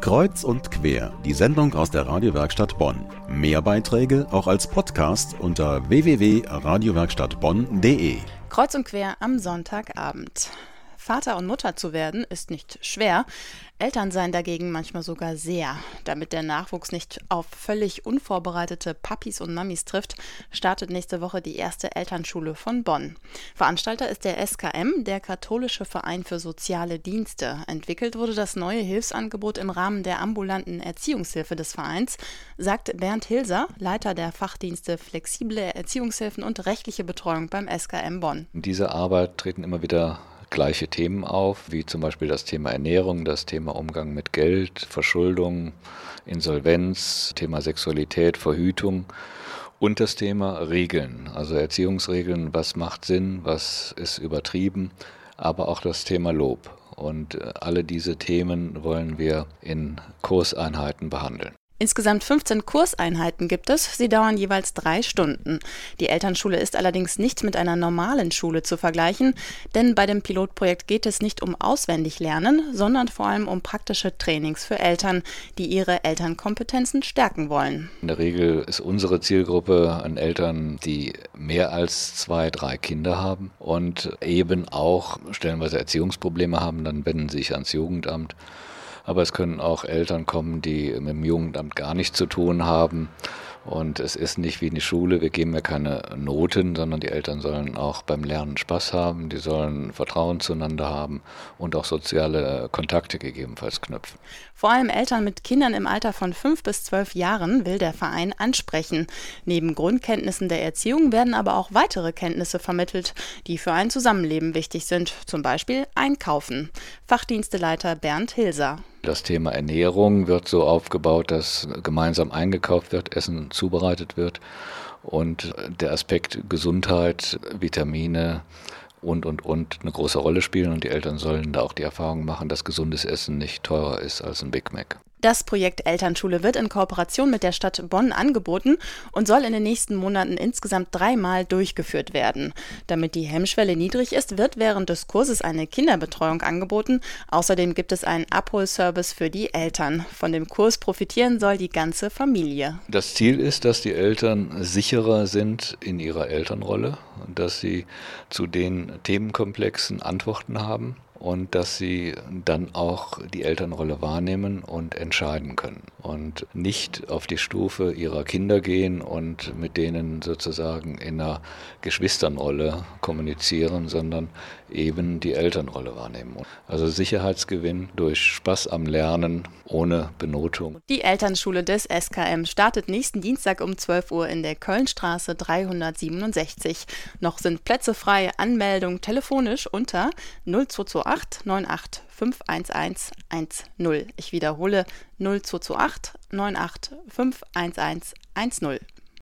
Kreuz und quer, die Sendung aus der Radiowerkstatt Bonn. Mehr Beiträge auch als Podcast unter www.radiowerkstattbonn.de. Kreuz und quer am Sonntagabend. Vater und Mutter zu werden ist nicht schwer, Eltern sein dagegen manchmal sogar sehr. Damit der Nachwuchs nicht auf völlig unvorbereitete Papis und Mamis trifft, startet nächste Woche die erste Elternschule von Bonn. Veranstalter ist der SKM, der Katholische Verein für Soziale Dienste. Entwickelt wurde das neue Hilfsangebot im Rahmen der ambulanten Erziehungshilfe des Vereins, sagt Bernd Hilser, Leiter der Fachdienste Flexible Erziehungshilfen und rechtliche Betreuung beim SKM Bonn. In dieser Arbeit treten immer wieder gleiche Themen auf, wie zum Beispiel das Thema Ernährung, das Thema Umgang mit Geld, Verschuldung, Insolvenz, Thema Sexualität, Verhütung und das Thema Regeln, also Erziehungsregeln, was macht Sinn, was ist übertrieben, aber auch das Thema Lob. Und äh, alle diese Themen wollen wir in Kurseinheiten behandeln. Insgesamt 15 Kurseinheiten gibt es. Sie dauern jeweils drei Stunden. Die Elternschule ist allerdings nicht mit einer normalen Schule zu vergleichen, denn bei dem Pilotprojekt geht es nicht um auswendig lernen, sondern vor allem um praktische Trainings für Eltern, die ihre Elternkompetenzen stärken wollen. In der Regel ist unsere Zielgruppe an Eltern, die mehr als zwei, drei Kinder haben und eben auch stellenweise Erziehungsprobleme haben, dann wenden sie sich ans Jugendamt aber es können auch Eltern kommen, die mit dem Jugendamt gar nichts zu tun haben und es ist nicht wie in die Schule, wir geben ja keine Noten, sondern die Eltern sollen auch beim Lernen Spaß haben, die sollen Vertrauen zueinander haben und auch soziale Kontakte gegebenenfalls knüpfen. Vor allem Eltern mit Kindern im Alter von fünf bis zwölf Jahren will der Verein ansprechen. Neben Grundkenntnissen der Erziehung werden aber auch weitere Kenntnisse vermittelt, die für ein Zusammenleben wichtig sind, zum Beispiel Einkaufen. Fachdiensteleiter Bernd Hilser. Das Thema Ernährung wird so aufgebaut, dass gemeinsam eingekauft wird, Essen zubereitet wird und der Aspekt Gesundheit, Vitamine und, und, und eine große Rolle spielen und die Eltern sollen da auch die Erfahrung machen, dass gesundes Essen nicht teurer ist als ein Big Mac. Das Projekt Elternschule wird in Kooperation mit der Stadt Bonn angeboten und soll in den nächsten Monaten insgesamt dreimal durchgeführt werden. Damit die Hemmschwelle niedrig ist, wird während des Kurses eine Kinderbetreuung angeboten. Außerdem gibt es einen Abholservice für die Eltern. Von dem Kurs profitieren soll die ganze Familie. Das Ziel ist, dass die Eltern sicherer sind in ihrer Elternrolle, dass sie zu den Themenkomplexen Antworten haben und dass sie dann auch die Elternrolle wahrnehmen und entscheiden können und nicht auf die Stufe ihrer Kinder gehen und mit denen sozusagen in einer Geschwisternrolle kommunizieren, sondern eben die Elternrolle wahrnehmen. Also Sicherheitsgewinn durch Spaß am Lernen ohne Benotung. Die Elternschule des SKM startet nächsten Dienstag um 12 Uhr in der Kölnstraße 367. Noch sind Plätze frei. Anmeldung telefonisch unter 0228 98 511 10. Ich wiederhole 0228 98 511 10.